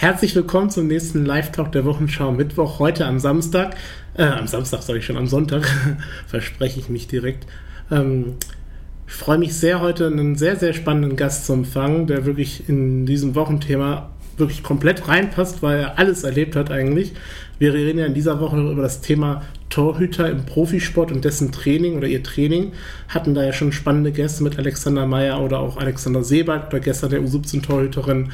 herzlich willkommen zum nächsten Live-Talk der Wochenschau Mittwoch, heute am Samstag. Äh, am Samstag sage ich schon, am Sonntag, verspreche ich mich direkt. Ähm, ich freue mich sehr, heute einen sehr, sehr spannenden Gast zu empfangen, der wirklich in diesem Wochenthema wirklich komplett reinpasst, weil er alles erlebt hat eigentlich. Wir reden ja in dieser Woche über das Thema Torhüter im Profisport und dessen Training oder ihr Training. Hatten da ja schon spannende Gäste mit Alexander Meyer oder auch Alexander Sebald oder gestern der U17-Torhüterin.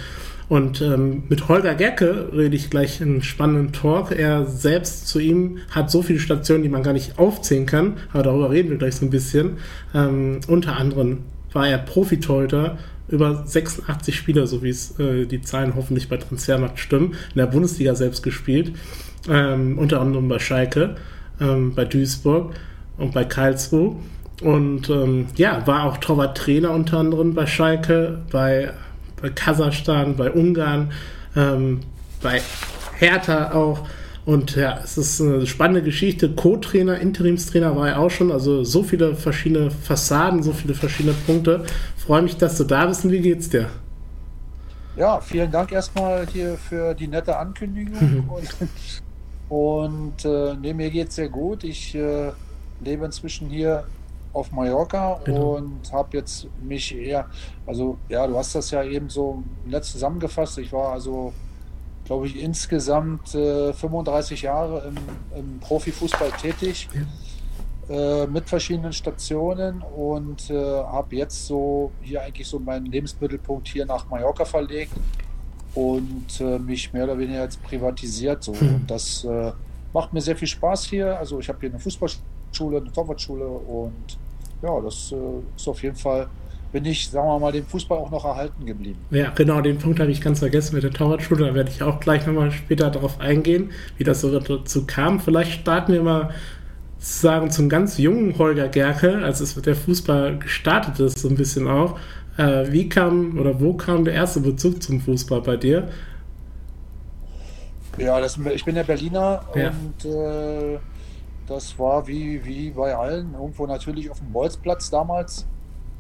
Und ähm, mit Holger Gerke rede ich gleich einen spannenden Talk. Er selbst zu ihm hat so viele Stationen, die man gar nicht aufzählen kann, aber darüber reden wir gleich so ein bisschen. Ähm, unter anderem war er Profitorhüter über 86 Spieler, so wie es äh, die Zahlen hoffentlich bei Transfermarkt stimmen, in der Bundesliga selbst gespielt, ähm, unter anderem bei Schalke, ähm, bei Duisburg und bei Karlsruhe. Und ähm, ja, war auch Torwarttrainer unter anderem bei Schalke, bei bei Kasachstan, bei Ungarn, ähm, bei Hertha auch. Und ja, es ist eine spannende Geschichte. Co-Trainer, Interimstrainer war er auch schon. Also so viele verschiedene Fassaden, so viele verschiedene Punkte. Freue mich, dass du da bist und wie geht's dir? Ja, vielen Dank erstmal hier für die nette Ankündigung. und und äh, nee, mir geht's sehr gut. Ich äh, lebe inzwischen hier auf Mallorca genau. und habe jetzt mich eher, also ja, du hast das ja eben so nett zusammengefasst. Ich war also, glaube ich, insgesamt äh, 35 Jahre im, im Profifußball tätig. Ja. Äh, mit verschiedenen Stationen und äh, habe jetzt so hier eigentlich so meinen Lebensmittelpunkt hier nach Mallorca verlegt und äh, mich mehr oder weniger jetzt privatisiert. So. Mhm. Und das äh, macht mir sehr viel Spaß hier. Also ich habe hier eine Fußballschule, eine Torwartschule und ja, das äh, ist auf jeden Fall, bin ich, sagen wir mal, dem Fußball auch noch erhalten geblieben. Ja, genau, den Punkt habe ich ganz vergessen mit der Torwartschule. Da werde ich auch gleich nochmal später darauf eingehen, wie das so dazu kam. Vielleicht starten wir mal sagen zum ganz jungen Holger Gerke, als es mit der Fußball gestartet ist, so ein bisschen auch. Äh, wie kam oder wo kam der erste Bezug zum Fußball bei dir? Ja, das, ich bin ja Berliner ja. und äh, das war wie, wie bei allen, irgendwo natürlich auf dem Bolzplatz damals.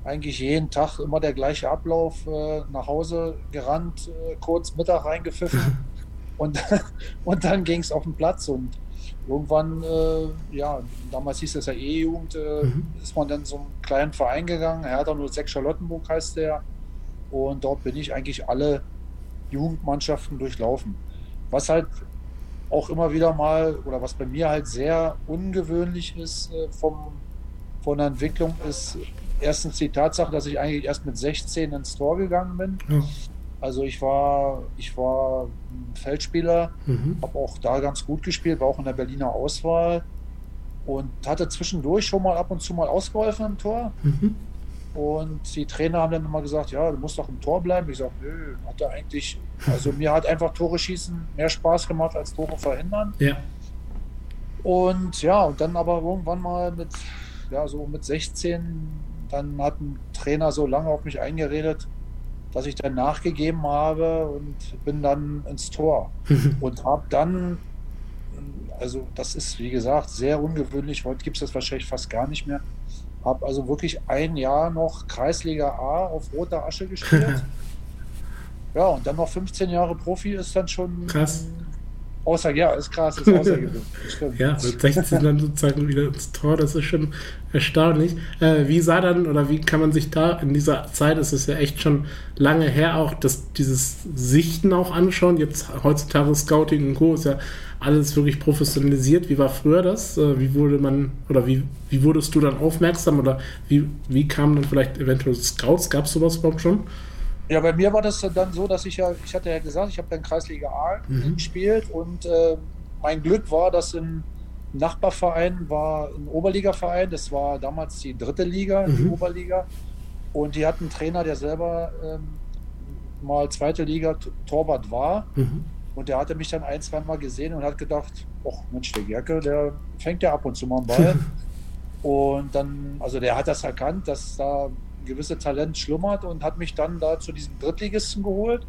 Eigentlich jeden Tag immer der gleiche Ablauf, äh, nach Hause gerannt, äh, kurz Mittag reingepfiffen und, und dann ging es auf den Platz und irgendwann, äh, ja, damals hieß das ja E-Jugend, äh, mhm. ist man dann so einen kleinen Verein gegangen, Hertha 06 Charlottenburg heißt der und dort bin ich eigentlich alle Jugendmannschaften durchlaufen. Was halt auch immer wieder mal, oder was bei mir halt sehr ungewöhnlich ist äh, vom, von der Entwicklung, ist erstens die Tatsache, dass ich eigentlich erst mit 16 ins Tor gegangen bin. Ja. Also ich war, ich war Feldspieler, mhm. habe auch da ganz gut gespielt, war auch in der Berliner Auswahl und hatte zwischendurch schon mal ab und zu mal ausgeholfen im Tor. Mhm. Und die Trainer haben dann immer gesagt, ja, du musst doch im Tor bleiben. Ich sage, nö, hat er eigentlich, also mir hat einfach Tore schießen mehr Spaß gemacht als Tore verhindern. Ja. Und ja, und dann aber irgendwann mal mit, ja, so mit 16, dann hat ein Trainer so lange auf mich eingeredet, dass ich dann nachgegeben habe und bin dann ins Tor. und habe dann, also das ist wie gesagt sehr ungewöhnlich, heute gibt es das wahrscheinlich fast gar nicht mehr, habe also wirklich ein Jahr noch Kreisliga A auf roter Asche gespielt. ja, und dann noch 15 Jahre Profi ist dann schon. Krass. Außer, ja, ist krass, ist außergewöhnlich. ja, mit 16 dann sozusagen wieder ins Tor, das ist schon erstaunlich. Äh, wie sah dann oder wie kann man sich da in dieser Zeit, es ist ja echt schon lange her, auch das, dieses Sichten auch anschauen? Jetzt heutzutage Scouting und Co. ist ja alles wirklich professionalisiert. Wie war früher das? Äh, wie wurde man oder wie, wie wurdest du dann aufmerksam oder wie, wie kamen dann vielleicht eventuell Scouts? Gab es sowas überhaupt schon? Ja, bei mir war das dann so, dass ich ja, ich hatte ja gesagt, ich habe dann Kreisliga A mhm. gespielt und äh, mein Glück war, dass im Nachbarverein war ein Oberligaverein, das war damals die dritte Liga, mhm. die Oberliga. Und die hatten einen Trainer, der selber ähm, mal zweite Liga Torwart war. Mhm. Und der hatte mich dann ein, zwei Mal gesehen und hat gedacht, ach Mensch, der Gerke, der fängt ja ab und zu mal einen Ball. und dann, also der hat das erkannt, dass da ein gewisses Talent schlummert und hat mich dann da zu diesem Drittligisten geholt,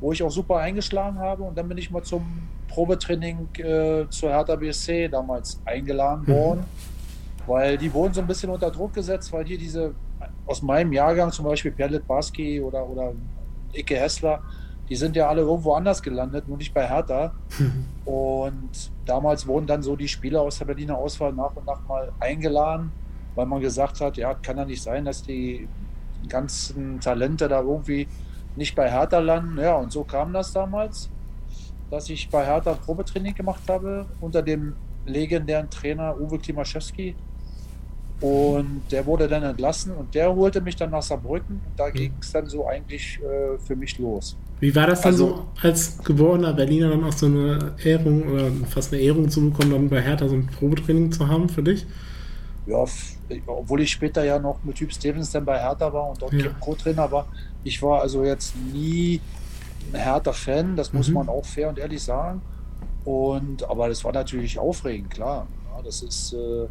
wo ich auch super eingeschlagen habe. Und dann bin ich mal zum Probetraining äh, zur Hertha BSC damals eingeladen mhm. worden, weil die wurden so ein bisschen unter Druck gesetzt, weil hier diese aus meinem Jahrgang, zum Beispiel Perlet Baski oder, oder Icke Hessler, die sind ja alle irgendwo anders gelandet, nur nicht bei Hertha. und damals wurden dann so die Spieler aus der Berliner Auswahl nach und nach mal eingeladen, weil man gesagt hat, ja, kann ja nicht sein, dass die ganzen Talente da irgendwie nicht bei Hertha landen. Ja, und so kam das damals, dass ich bei Hertha Probetraining gemacht habe unter dem legendären Trainer Uwe Klimaszewski. Und der wurde dann entlassen und der holte mich dann nach Saarbrücken und da mhm. ging es dann so eigentlich äh, für mich los. Wie war das dann also, so, als geborener Berliner dann auch so eine Ehrung oder fast eine Ehrung zu bekommen, dann bei Hertha so ein Probetraining zu haben für dich? Ja, obwohl ich später ja noch mit Typ Stevens dann bei Hertha war und dort ja. Co-Trainer war. Ich war also jetzt nie ein Hertha-Fan, das muss mhm. man auch fair und ehrlich sagen. Und, aber das war natürlich aufregend, klar. Ja, das ist, äh,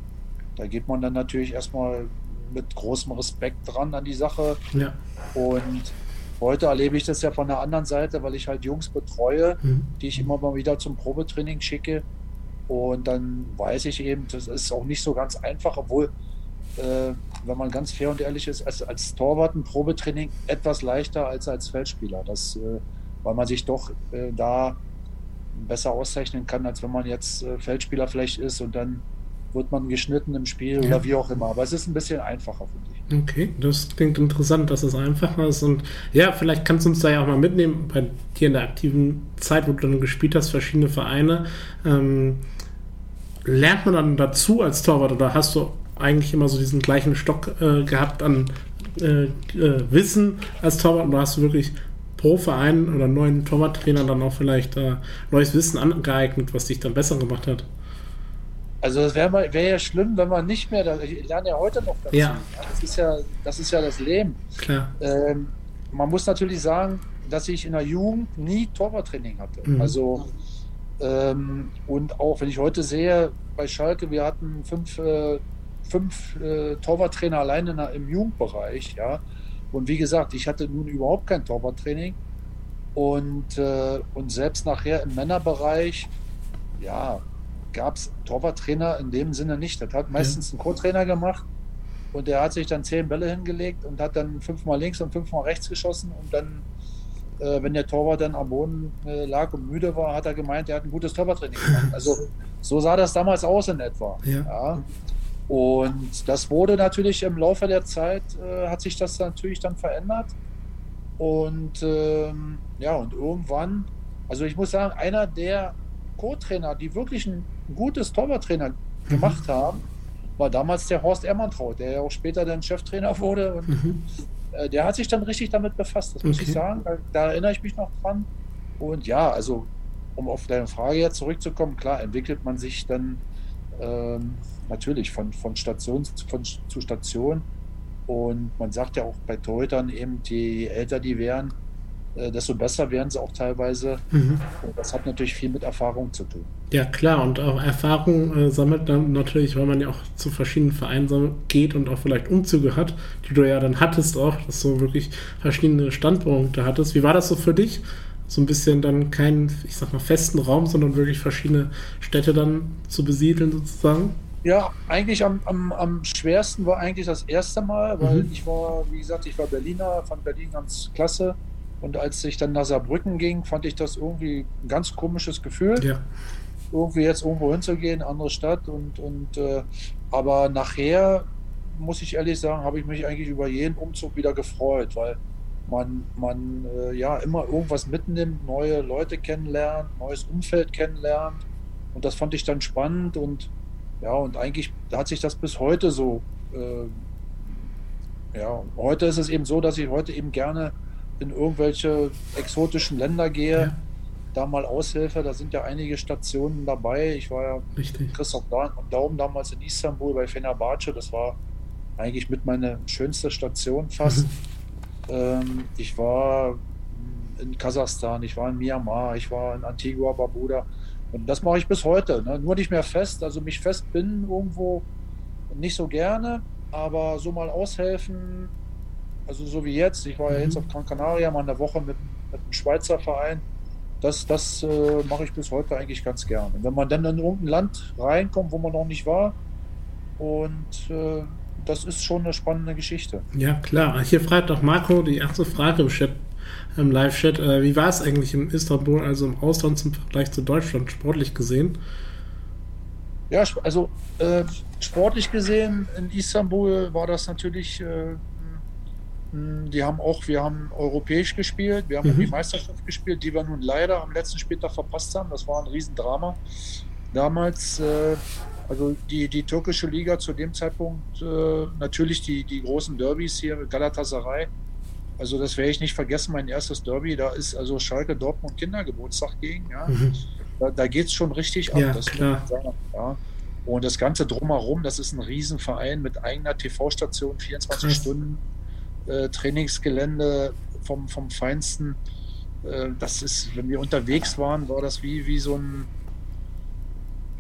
da geht man dann natürlich erstmal mit großem Respekt dran an die Sache. Ja. Und heute erlebe ich das ja von der anderen Seite, weil ich halt Jungs betreue, mhm. die ich immer mal wieder zum Probetraining schicke. Und dann weiß ich eben, das ist auch nicht so ganz einfach, obwohl, äh, wenn man ganz fair und ehrlich ist, als, als Torwart ein Probetraining etwas leichter als als Feldspieler. Das, äh, weil man sich doch äh, da besser auszeichnen kann, als wenn man jetzt äh, Feldspieler vielleicht ist und dann wird man geschnitten im Spiel ja. oder wie auch immer. Aber es ist ein bisschen einfacher, finde ich. Okay, das klingt interessant, dass es einfacher ist. Und ja, vielleicht kannst du uns da ja auch mal mitnehmen, bei dir in der aktiven Zeit, wo du dann gespielt hast, verschiedene Vereine. Ähm, lernt man dann dazu als Torwart oder hast du eigentlich immer so diesen gleichen Stock äh, gehabt an äh, äh, Wissen als Torwart oder hast du wirklich pro Verein oder neuen Torwarttrainer dann auch vielleicht äh, neues Wissen angeeignet, was dich dann besser gemacht hat? Also es wäre wär ja schlimm, wenn man nicht mehr, ich lerne ja heute noch dazu. Ja. Das ist ja das, ist ja das Leben. Klar. Ähm, man muss natürlich sagen, dass ich in der Jugend nie Torwarttraining hatte. Mhm. Also ähm, und auch wenn ich heute sehe, bei Schalke, wir hatten fünf, äh, fünf äh, Torwarttrainer allein in, im Jugendbereich, ja. Und wie gesagt, ich hatte nun überhaupt kein Torwarttraining. Und, äh, und selbst nachher im Männerbereich, ja, gab es Torwarttrainer in dem Sinne nicht. Das hat meistens ja. ein Co-Trainer gemacht und der hat sich dann zehn Bälle hingelegt und hat dann fünfmal links und fünfmal rechts geschossen und dann wenn der Torwart dann am Boden äh, lag und müde war, hat er gemeint, er hat ein gutes Torwarttraining gemacht. Also so sah das damals aus in etwa. Ja. ja. Und das wurde natürlich im Laufe der Zeit, äh, hat sich das natürlich dann verändert. Und ähm, ja, und irgendwann, also ich muss sagen, einer der Co-Trainer, die wirklich ein gutes Torwarttrainer mhm. gemacht haben, war damals der Horst Ermantraut, der ja auch später dann Cheftrainer wurde. Und mhm. Äh, der hat sich dann richtig damit befasst, das muss okay. ich sagen. Da, da, erinnere ich mich noch dran. Und ja, also um auf deine Frage jetzt zurückzukommen, klar, entwickelt man sich dann ähm, natürlich von, von Station von, zu Station. Und man sagt ja auch bei Torhütern eben, je älter die werden, desto besser werden sie auch teilweise. Mhm. Und das hat natürlich viel mit Erfahrung zu tun. Ja, klar, und auch Erfahrung äh, sammelt dann natürlich, weil man ja auch zu verschiedenen Vereinen geht und auch vielleicht Umzüge hat, die du ja dann hattest auch, dass du wirklich verschiedene Standpunkte hattest. Wie war das so für dich? So ein bisschen dann keinen, ich sag mal, festen Raum, sondern wirklich verschiedene Städte dann zu besiedeln sozusagen? Ja, eigentlich am, am, am schwersten war eigentlich das erste Mal, weil mhm. ich war, wie gesagt, ich war Berliner, fand Berlin ganz klasse und als ich dann nach Saarbrücken ging, fand ich das irgendwie ein ganz komisches Gefühl. Ja. Irgendwie jetzt irgendwo hinzugehen, andere Stadt. Und, und äh, aber nachher, muss ich ehrlich sagen, habe ich mich eigentlich über jeden Umzug wieder gefreut, weil man, man äh, ja immer irgendwas mitnimmt, neue Leute kennenlernt, neues Umfeld kennenlernt. Und das fand ich dann spannend und ja, und eigentlich hat sich das bis heute so. Äh, ja, heute ist es eben so, dass ich heute eben gerne in irgendwelche exotischen Länder gehe, ja. da mal aushilfe. Da sind ja einige Stationen dabei. Ich war ja Richtig. Christoph Daum damals in Istanbul bei Fenerbahce. Das war eigentlich mit meiner schönste Station fast. Mhm. Ähm, ich war in Kasachstan, ich war in Myanmar, ich war in Antigua Barbuda. Und das mache ich bis heute. Ne? Nur nicht mehr fest, also mich festbinden irgendwo nicht so gerne, aber so mal aushelfen, also so wie jetzt, ich war ja jetzt mhm. auf Gran Canaria mal eine Woche mit, mit einem Schweizer Verein. Das, das äh, mache ich bis heute eigentlich ganz gerne. wenn man dann in irgendein Land reinkommt, wo man noch nicht war, und äh, das ist schon eine spannende Geschichte. Ja, klar. Hier fragt auch Marco die erste Frage im Chat im Live-Chat. Äh, wie war es eigentlich in Istanbul, also im Ausland zum Vergleich zu Deutschland, sportlich gesehen? Ja, also äh, sportlich gesehen in Istanbul war das natürlich, äh, die haben auch, wir haben europäisch gespielt, wir haben mhm. die Meisterschaft gespielt, die wir nun leider am letzten Spieltag verpasst haben. Das war ein Riesendrama. Damals, äh, also die, die türkische Liga zu dem Zeitpunkt, äh, natürlich die, die großen Derbys hier mit Galatasaray. Also das werde ich nicht vergessen, mein erstes Derby, da ist also Schalke Dortmund Kindergeburtstag gegen. Ja. Mhm. Da, da geht es schon richtig ab. Ja, das klar. Sagen, ja. Und das Ganze drumherum, das ist ein Riesenverein mit eigener TV-Station, 24 Krass. Stunden äh, Trainingsgelände vom, vom Feinsten. Äh, das ist, wenn wir unterwegs waren, war das wie, wie so ein,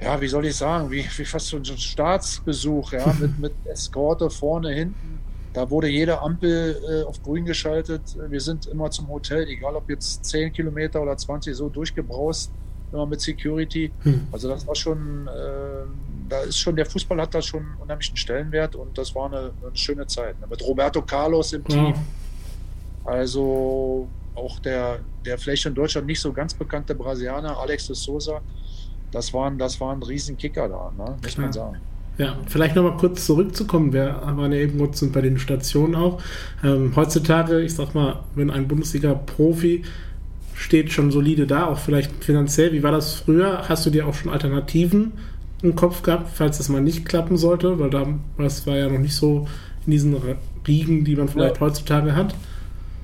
ja, wie soll ich sagen, wie, wie fast so ein Staatsbesuch, ja, mit, mit Eskorte vorne, hinten. Da wurde jede Ampel äh, auf grün geschaltet. Wir sind immer zum Hotel, egal ob jetzt 10 Kilometer oder 20, so durchgebraust immer mit Security. Hm. Also das war schon, äh, da ist schon, der Fußball hat da schon unheimlichen Stellenwert und das war eine, eine schöne Zeit. Ne? Mit Roberto Carlos im Team. Also auch der, der vielleicht in Deutschland nicht so ganz bekannte Brasilianer, Alex de Souza, das waren, das waren Riesenkicker da, ne? muss man sagen. Ja, vielleicht nochmal kurz zurückzukommen. Wir waren ja eben kurz bei den Stationen auch. Ähm, heutzutage, ich sag mal, wenn ein Bundesliga-Profi steht schon solide da, auch vielleicht finanziell. Wie war das früher? Hast du dir auch schon Alternativen im Kopf gehabt, falls das mal nicht klappen sollte? Weil da, das war ja noch nicht so in diesen Riegen, die man vielleicht ja. heutzutage hat.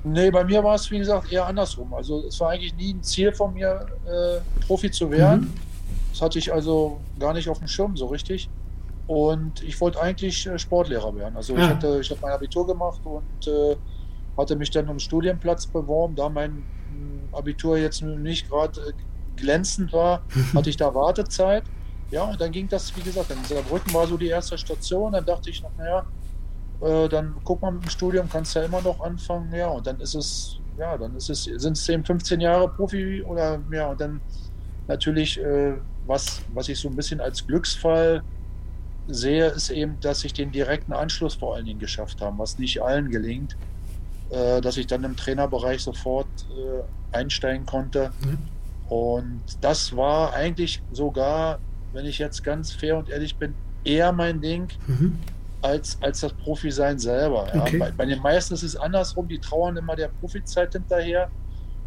Nee, bei mir war es, wie gesagt, eher andersrum. Also es war eigentlich nie ein Ziel von mir, äh, Profi zu werden. Mhm. Das hatte ich also gar nicht auf dem Schirm so richtig. Und ich wollte eigentlich äh, Sportlehrer werden. Also ja. ich, hatte, ich habe mein Abitur gemacht und äh, hatte mich dann um Studienplatz beworben. Da mein Abitur jetzt nicht gerade äh, glänzend war, hatte ich da Wartezeit. Ja, und dann ging das, wie gesagt, in Saarbrücken war so die erste Station. Dann dachte ich noch, naja, äh, dann guck mal mit dem Studium, kannst ja immer noch anfangen. Ja, und dann ist es, ja, dann ist es, sind es 10, 15 Jahre Profi oder ja, und dann natürlich, äh, was, was ich so ein bisschen als Glücksfall sehe, ist eben, dass ich den direkten Anschluss vor allen Dingen geschafft habe, was nicht allen gelingt. Äh, dass ich dann im Trainerbereich sofort äh, einsteigen konnte. Mhm. Und das war eigentlich sogar, wenn ich jetzt ganz fair und ehrlich bin, eher mein Ding. Mhm. Als, als das Profi-Sein selber. Ja. Okay. Bei, bei, den meisten ist es andersrum, die trauern immer der Profizeit hinterher.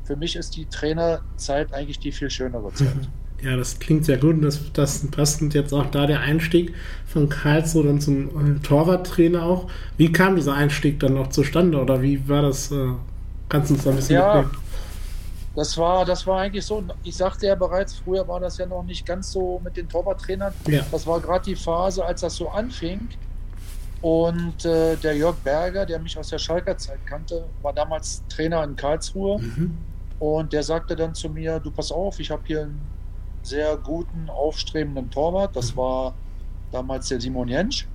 Für mich ist die Trainerzeit eigentlich die viel schönere Zeit. Mhm. Ja, das klingt sehr gut und das, das passend jetzt auch da der Einstieg von Karlsruhe dann zum äh, Torwarttrainer auch. Wie kam dieser Einstieg dann noch zustande oder wie war das? Äh, kannst du uns da ein bisschen ja, mitnehmen? Das war, das war eigentlich so, ich sagte ja bereits, früher war das ja noch nicht ganz so mit den Torwarttrainern. Ja. Das war gerade die Phase, als das so anfing. Und äh, der Jörg Berger, der mich aus der Schalker Zeit kannte, war damals Trainer in Karlsruhe. Mhm. Und der sagte dann zu mir, du pass auf, ich habe hier einen sehr guten, aufstrebenden Torwart. Das war damals der Simon Jentsch.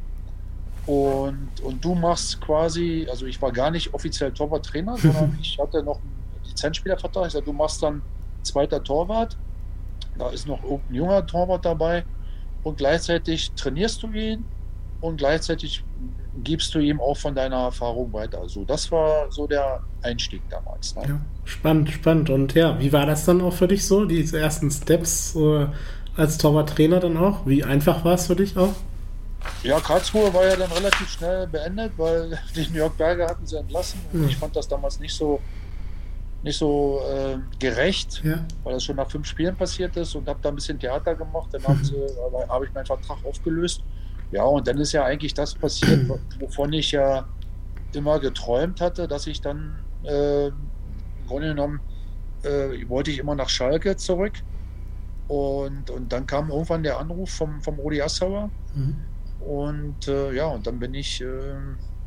Und, und du machst quasi, also ich war gar nicht offiziell Torwarttrainer, sondern ich hatte noch einen Lizenzspielervertrag. Ich sagte, du machst dann zweiter Torwart. Da ist noch ein junger Torwart dabei. Und gleichzeitig trainierst du ihn und gleichzeitig gibst du ihm auch von deiner Erfahrung weiter. Also das war so der Einstieg damals. Ne? Ja, spannend, spannend. Und ja, wie war das dann auch für dich so, diese ersten Steps äh, als Torwarttrainer dann auch? Wie einfach war es für dich auch? Ja, Karlsruhe war ja dann relativ schnell beendet, weil den Jörg Berger hatten sie entlassen. Und mhm. ich fand das damals nicht so, nicht so äh, gerecht, ja. weil das schon nach fünf Spielen passiert ist und habe da ein bisschen Theater gemacht. Dann habe hab ich meinen Vertrag aufgelöst ja, und dann ist ja eigentlich das passiert, wovon ich ja immer geträumt hatte, dass ich dann äh, im Grunde genommen äh, wollte ich immer nach Schalke zurück. Und, und dann kam irgendwann der Anruf vom, vom Rudi Assauer. Mhm. Und äh, ja, und dann bin ich, äh,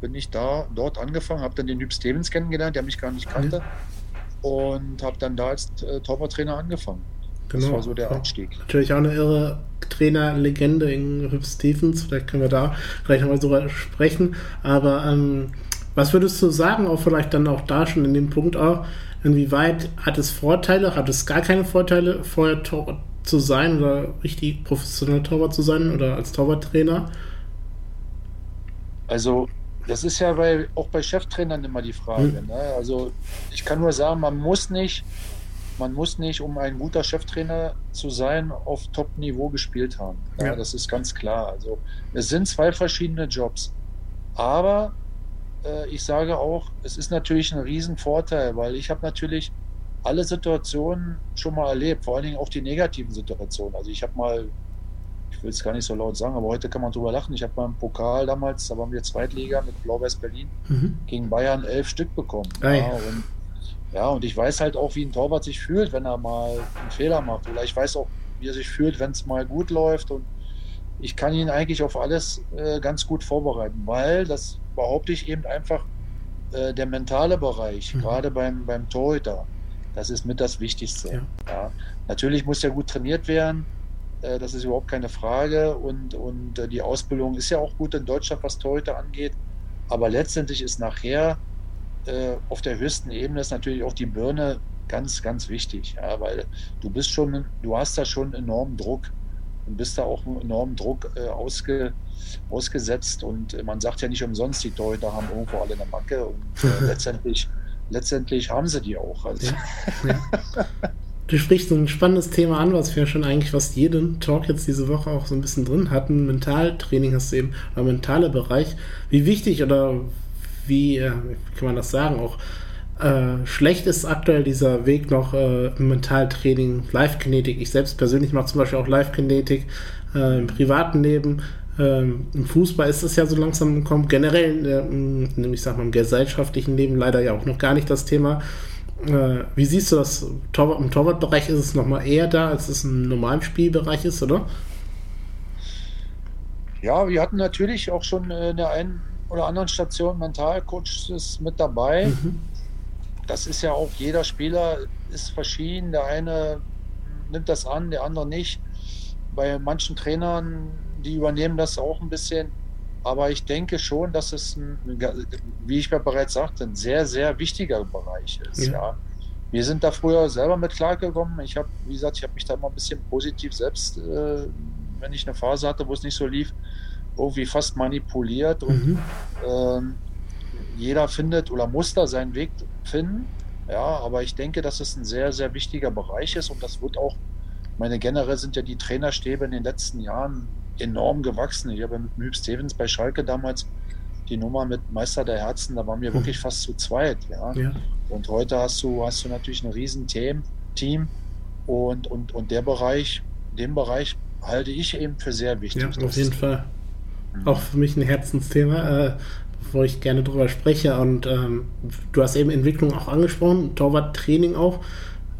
bin ich da dort angefangen, habe dann den Typ Stevens kennengelernt, der mich gar nicht kannte. Und habe dann da als äh, Torwarttrainer angefangen. Genau. Das war so der Einstieg. Natürlich auch eine irre Trainerlegende in Rip Stevens. Vielleicht können wir da gleich nochmal drüber sprechen. Aber ähm, was würdest du sagen, auch vielleicht dann auch da schon in dem Punkt auch, inwieweit hat es Vorteile, hat es gar keine Vorteile, vorher Torwart zu sein oder richtig professionell Torwart zu sein oder als Torwarttrainer? Also das ist ja bei, auch bei Cheftrainern immer die Frage. Mhm. Ne? Also ich kann nur sagen, man muss nicht, man muss nicht, um ein guter Cheftrainer zu sein, auf Top-Niveau gespielt haben. Ja, ja. Das ist ganz klar. Also es sind zwei verschiedene Jobs. Aber äh, ich sage auch, es ist natürlich ein Riesenvorteil, weil ich habe natürlich alle Situationen schon mal erlebt, vor allen Dingen auch die negativen Situationen. Also ich habe mal ich will es gar nicht so laut sagen, aber heute kann man drüber lachen. Ich habe beim Pokal damals, da waren wir Zweitliga mit Blau-Weiß Berlin, mhm. gegen Bayern elf Stück bekommen. Ja, und, ja, und ich weiß halt auch, wie ein Torwart sich fühlt, wenn er mal einen Fehler macht. Oder ich weiß auch, wie er sich fühlt, wenn es mal gut läuft. Und ich kann ihn eigentlich auf alles äh, ganz gut vorbereiten, weil das behaupte ich eben einfach, äh, der mentale Bereich, mhm. gerade beim, beim Torhüter, das ist mit das Wichtigste. Ja. Ja. Natürlich muss er gut trainiert werden. Äh, das ist überhaupt keine Frage. Und, und äh, die Ausbildung ist ja auch gut in Deutschland, was Torhüter angeht. Aber letztendlich ist nachher äh, auf der höchsten Ebene ist natürlich auch die Birne ganz, ganz wichtig. Ja, weil du bist schon, du hast da schon enormen Druck und bist da auch enormen Druck äh, ausge, ausgesetzt. Und man sagt ja nicht umsonst, die Torhüter haben irgendwo alle eine Macke. Und äh, letztendlich, letztendlich haben sie die auch. Also. Ja, ja. Du sprichst so ein spannendes Thema an, was wir schon eigentlich fast jeden Talk jetzt diese Woche auch so ein bisschen drin hatten. Mentaltraining hast du eben, oder mentale Bereich. Wie wichtig oder wie, äh, wie kann man das sagen, auch äh, schlecht ist aktuell dieser Weg noch äh, Mentaltraining, Live-Kinetik. Ich selbst persönlich mache zum Beispiel auch Live-Kinetik äh, im privaten Leben. Ähm, Im Fußball ist es ja so langsam gekommen. Generell, äh, ich sag mal, im gesellschaftlichen Leben leider ja auch noch gar nicht das Thema. Äh, wie siehst du das? Torwart, Im Torwartbereich ist es nochmal eher da, als es im normalen Spielbereich ist, oder? Ja, wir hatten natürlich auch schon in der einen oder anderen Station Mentalcoaches mit dabei. Mhm. Das ist ja auch, jeder Spieler ist verschieden. Der eine nimmt das an, der andere nicht. Bei manchen Trainern, die übernehmen das auch ein bisschen. Aber ich denke schon, dass es, ein, wie ich bereits sagte, ein sehr, sehr wichtiger Bereich ist. Ja. ja. Wir sind da früher selber mit klargekommen. Ich habe, wie gesagt, ich habe mich da mal ein bisschen positiv selbst, äh, wenn ich eine Phase hatte, wo es nicht so lief, irgendwie fast manipuliert. Und mhm. ähm, jeder findet oder muss da seinen Weg finden. Ja, aber ich denke, dass es ein sehr, sehr wichtiger Bereich ist und das wird auch, meine generell sind ja die Trainerstäbe in den letzten Jahren enorm gewachsen. Ich habe mit Müb Stevens bei Schalke damals die Nummer mit Meister der Herzen, da waren wir hm. wirklich fast zu zweit. Ja? ja. Und heute hast du, hast du natürlich ein riesen Team, Team und, und, und der Bereich, den Bereich halte ich eben für sehr wichtig. Ja, auf jeden Fall. Mhm. Auch für mich ein Herzensthema, äh, wo ich gerne drüber spreche. Und ähm, du hast eben Entwicklung auch angesprochen, Torwarttraining auch.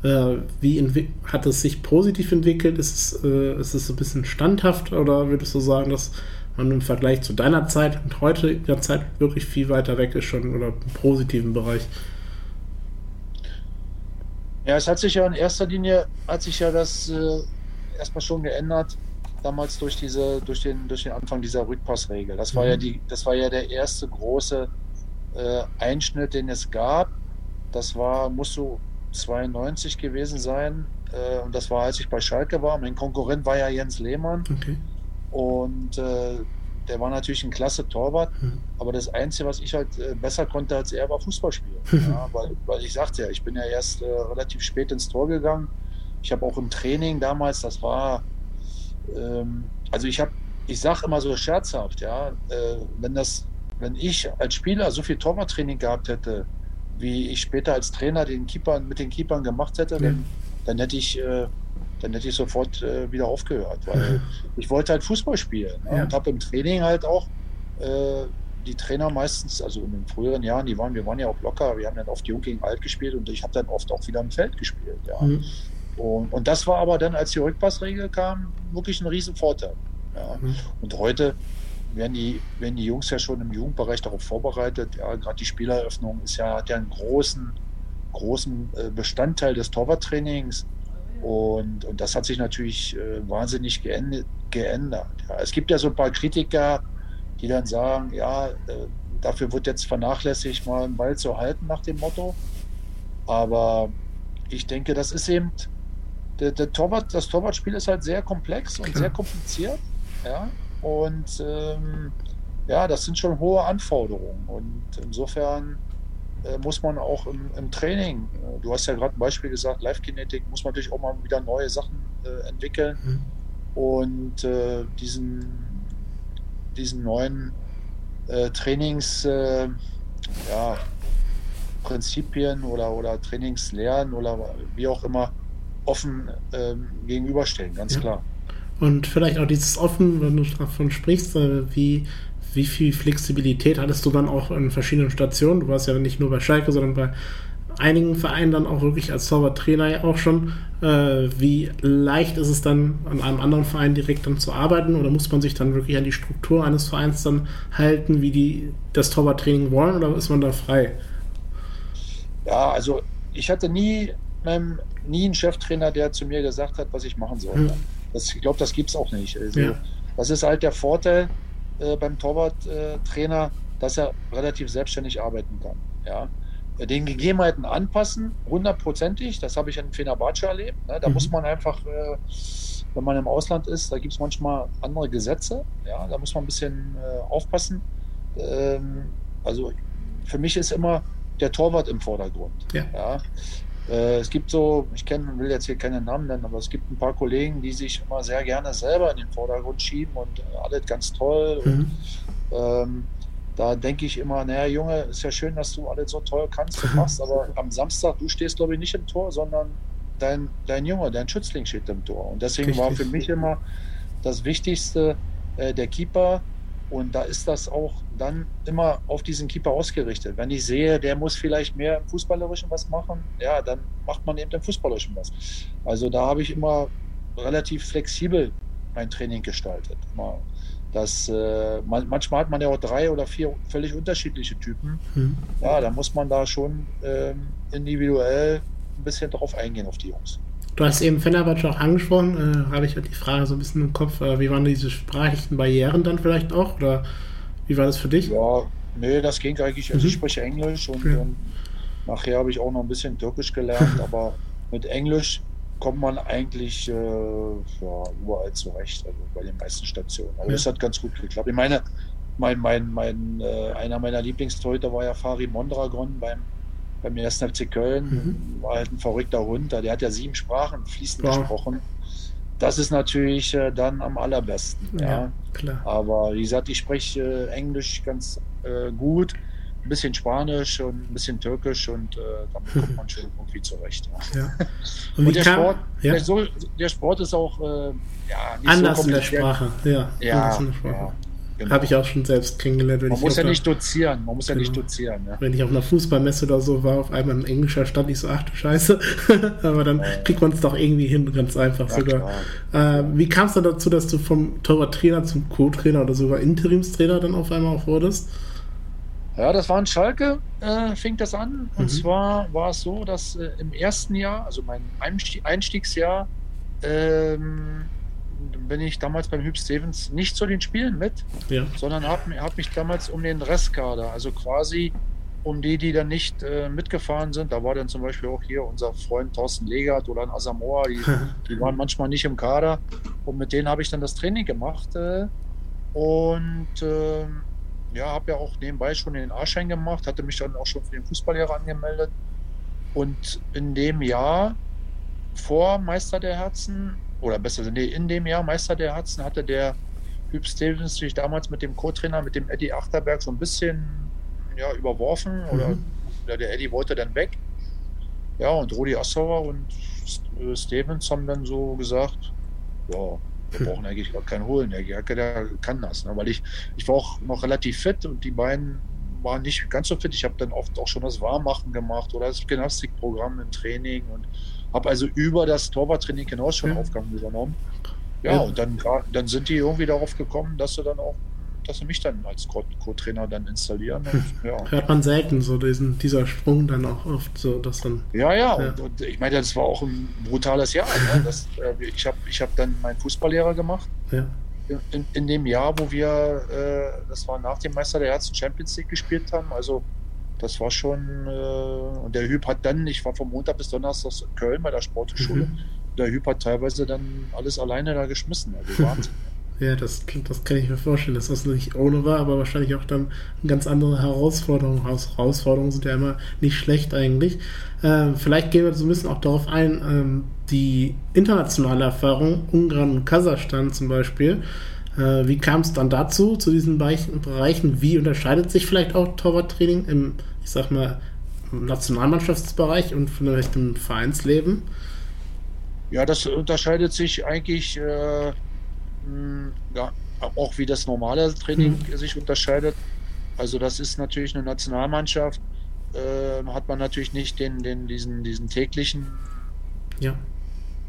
Äh, wie hat es sich positiv entwickelt? Ist es, äh, ist es ein bisschen standhaft oder würdest du sagen, dass man im Vergleich zu deiner Zeit und heute der Zeit wirklich viel weiter weg ist schon oder im positiven Bereich? Ja, es hat sich ja in erster Linie hat sich ja das äh, erstmal schon geändert, damals durch diese, durch den, durch den Anfang dieser Rückpassregel. Das war mhm. ja die, das war ja der erste große äh, Einschnitt, den es gab. Das war, musst du 92 gewesen sein. Äh, und das war, als ich bei Schalke war. Mein Konkurrent war ja Jens Lehmann. Okay. Und äh, der war natürlich ein klasse Torwart. Mhm. Aber das Einzige, was ich halt äh, besser konnte als er, war Fußball spielen. Mhm. Ja, weil, weil ich sagte ja, ich bin ja erst äh, relativ spät ins Tor gegangen. Ich habe auch im Training damals, das war, ähm, also ich habe, ich sage immer so scherzhaft, ja, äh, wenn das, wenn ich als Spieler so viel Torwarttraining gehabt hätte, wie ich später als Trainer den Keepern, mit den Keepern gemacht hätte, dann, dann hätte ich äh, dann hätte ich sofort äh, wieder aufgehört, weil ich wollte halt Fußball spielen ne? ja. und habe im Training halt auch äh, die Trainer meistens, also in den früheren Jahren, die waren, wir waren ja auch locker, wir haben dann oft Jung gegen Alt gespielt und ich habe dann oft auch wieder im Feld gespielt. Ja. Mhm. Und, und das war aber dann, als die Rückpassregel kam, wirklich ein Riesenvorteil. Ja. Mhm. Und heute werden die, werden die Jungs ja schon im Jugendbereich darauf vorbereitet. Ja, gerade die Spieleröffnung ist ja, hat ja einen großen, großen äh, Bestandteil des Torwarttrainings. Und, und das hat sich natürlich äh, wahnsinnig geändert. geändert. Ja, es gibt ja so ein paar Kritiker, die dann sagen, ja, äh, dafür wird jetzt vernachlässigt, mal einen Ball zu halten nach dem Motto. Aber ich denke, das ist eben, der, der Torwart, das Torwartspiel ist halt sehr komplex und sehr kompliziert. Ja, und ähm, ja, das sind schon hohe Anforderungen. Und insofern äh, muss man auch im, im Training, äh, du hast ja gerade ein Beispiel gesagt, Live-Kinetik, muss man natürlich auch mal wieder neue Sachen äh, entwickeln. Mhm. Und äh, diesen, diesen neuen äh, Trainings, äh, ja, Prinzipien oder, oder Trainingslehren oder wie auch immer offen ähm, gegenüberstellen, ganz ja. klar. Und vielleicht auch dieses offen, wenn du davon sprichst, wie wie viel Flexibilität hattest du dann auch in verschiedenen Stationen? Du warst ja nicht nur bei Schalke, sondern bei einigen Vereinen dann auch wirklich als Torwarttrainer ja auch schon. Äh, wie leicht ist es dann, an einem anderen Verein direkt dann zu arbeiten? Oder muss man sich dann wirklich an die Struktur eines Vereins dann halten, wie die das Torwarttraining wollen? Oder ist man da frei? Ja, also ich hatte nie, ähm, nie einen Cheftrainer, der zu mir gesagt hat, was ich machen soll. Hm. Das, ich glaube, das gibt es auch nicht. Also, ja. Das ist halt der Vorteil äh, beim Torwarttrainer, äh, dass er relativ selbstständig arbeiten kann. Ja. Den Gegebenheiten anpassen, hundertprozentig, das habe ich in Fenerbahce erlebt. Ne? Da mhm. muss man einfach, äh, wenn man im Ausland ist, da gibt es manchmal andere Gesetze. Ja? Da muss man ein bisschen äh, aufpassen. Ähm, also für mich ist immer der Torwart im Vordergrund. Ja. ja? Äh, es gibt so, ich kenne, will jetzt hier keinen Namen nennen, aber es gibt ein paar Kollegen, die sich immer sehr gerne selber in den Vordergrund schieben und alles ganz toll. Mhm. Und, ähm, da denke ich immer, naja, Junge, ist ja schön, dass du alles so toll kannst und machst, aber am Samstag, du stehst, glaube ich, nicht im Tor, sondern dein, dein Junge, dein Schützling steht im Tor. Und deswegen Richtig. war für mich immer das Wichtigste, äh, der Keeper und da ist das auch dann immer auf diesen Keeper ausgerichtet. Wenn ich sehe, der muss vielleicht mehr im Fußballerischen was machen, ja, dann macht man eben im Fußballerischen was. Also da habe ich immer relativ flexibel mein Training gestaltet. Das, äh, manchmal hat man ja auch drei oder vier völlig unterschiedliche Typen. Mhm. Ja, da muss man da schon ähm, individuell ein bisschen drauf eingehen auf die Jungs. Du hast eben Fenerbahce auch angesprochen, äh, habe ich halt die Frage so ein bisschen im Kopf, äh, wie waren diese sprachlichen Barrieren dann vielleicht auch oder wie war das für dich? Ja, nee, das ging eigentlich, also mhm. ich spreche Englisch und, ja. und nachher habe ich auch noch ein bisschen Türkisch gelernt, aber mit Englisch kommt man eigentlich äh, ja, überall zurecht, also bei den meisten Stationen. Aber ja. das hat ganz gut geklappt. Ich meine, mein, mein, mein, äh, einer meiner Lieblingstorhüter war ja Fari Mondragon beim beim ersten FC Köln. Mhm. War halt ein verrückter Hund. Der hat ja sieben Sprachen fließend wow. gesprochen. Das ist natürlich äh, dann am allerbesten. Ja, ja, klar. Aber wie gesagt, ich spreche äh, Englisch ganz äh, gut, ein bisschen Spanisch und ein bisschen Türkisch und äh, damit kommt man schon irgendwie zurecht. Ja. ja. Und, und der, kam, Sport, der, so, der, Sport ist auch äh, ja, anders so in der Sprache. Ja, ja, ja. Genau. Habe ich auch schon selbst kennengelernt. man muss ja nicht dozieren, man muss genau. ja nicht dozieren. Ja. Wenn ich auf einer Fußballmesse oder so war, auf einmal in englischer stand ich so, ach du Scheiße. Aber dann ja. kriegt man es doch irgendwie hin, ganz einfach ja, sogar. Äh, wie kam es dann dazu, dass du vom Torwarttrainer zum Co-Trainer oder sogar Interimstrainer dann auf einmal auch wurdest? Ja, das war in Schalke, äh, fing das an. Und mhm. zwar war es so, dass äh, im ersten Jahr, also mein Einstiegsjahr, ähm, bin ich damals beim Hüb Stevens nicht zu den Spielen mit, ja. sondern habe hab mich damals um den Restkader, also quasi um die, die dann nicht äh, mitgefahren sind. Da war dann zum Beispiel auch hier unser Freund Thorsten Legert oder Asamoah, die, die waren manchmal nicht im Kader. Und mit denen habe ich dann das Training gemacht. Äh, und äh, ja, habe ja auch nebenbei schon den A-Schein gemacht, hatte mich dann auch schon für den Fußballlehrer angemeldet. Und in dem Jahr vor Meister der Herzen oder besser, nee, in dem Jahr Meister der Herzen hatte der Hüb Stevens sich damals mit dem Co-Trainer, mit dem Eddie Achterberg, so ein bisschen ja, überworfen. Mhm. Oder ja, der Eddie wollte dann weg. Ja, und Rudi Assauer und äh, Stevens haben dann so gesagt, ja, wir brauchen eigentlich gar keinen holen. Der Gerke, der kann das. Ne? Weil ich, ich war auch noch relativ fit und die beiden waren nicht ganz so fit. Ich habe dann oft auch schon das Warmmachen gemacht oder das Gymnastikprogramm im Training und habe also über das Torwarttraining hinaus schon mhm. Aufgaben übernommen. Ja, ja, und dann, dann sind die irgendwie darauf gekommen, dass sie dann auch, dass sie mich dann als Co-Trainer dann installieren. Und, ja. Hört man selten so diesen, dieser Sprung dann auch oft so, dass dann. Ja, ja, ja. Und, und, ich meine, das war auch ein brutales Jahr. Ne? Das, äh, ich habe ich hab dann meinen Fußballlehrer gemacht. Ja. In, in, dem Jahr, wo wir, äh, das war nach dem Meister der Herzen Champions League gespielt haben, also das war schon, äh, und der Hüb hat dann, ich war vom Montag bis Donnerstag in Köln bei der Sportschule, mhm. der Hüb hat teilweise dann alles alleine da geschmissen, also Wahnsinn. Ja, das, das kann ich mir vorstellen, dass das nicht ohne war, aber wahrscheinlich auch dann eine ganz andere Herausforderung. Herausforderungen sind ja immer nicht schlecht eigentlich. Ähm, vielleicht gehen wir so ein bisschen auch darauf ein, ähm, die internationale Erfahrung, Ungarn und Kasachstan zum Beispiel. Äh, wie kam es dann dazu, zu diesen Bereichen? Wie unterscheidet sich vielleicht auch Torwarttraining im, ich sag mal, Nationalmannschaftsbereich und vielleicht im Vereinsleben? Ja, das unterscheidet sich eigentlich äh, ja, auch wie das normale Training mhm. sich unterscheidet. Also das ist natürlich eine Nationalmannschaft, äh, hat man natürlich nicht den, den, diesen, diesen täglichen ja.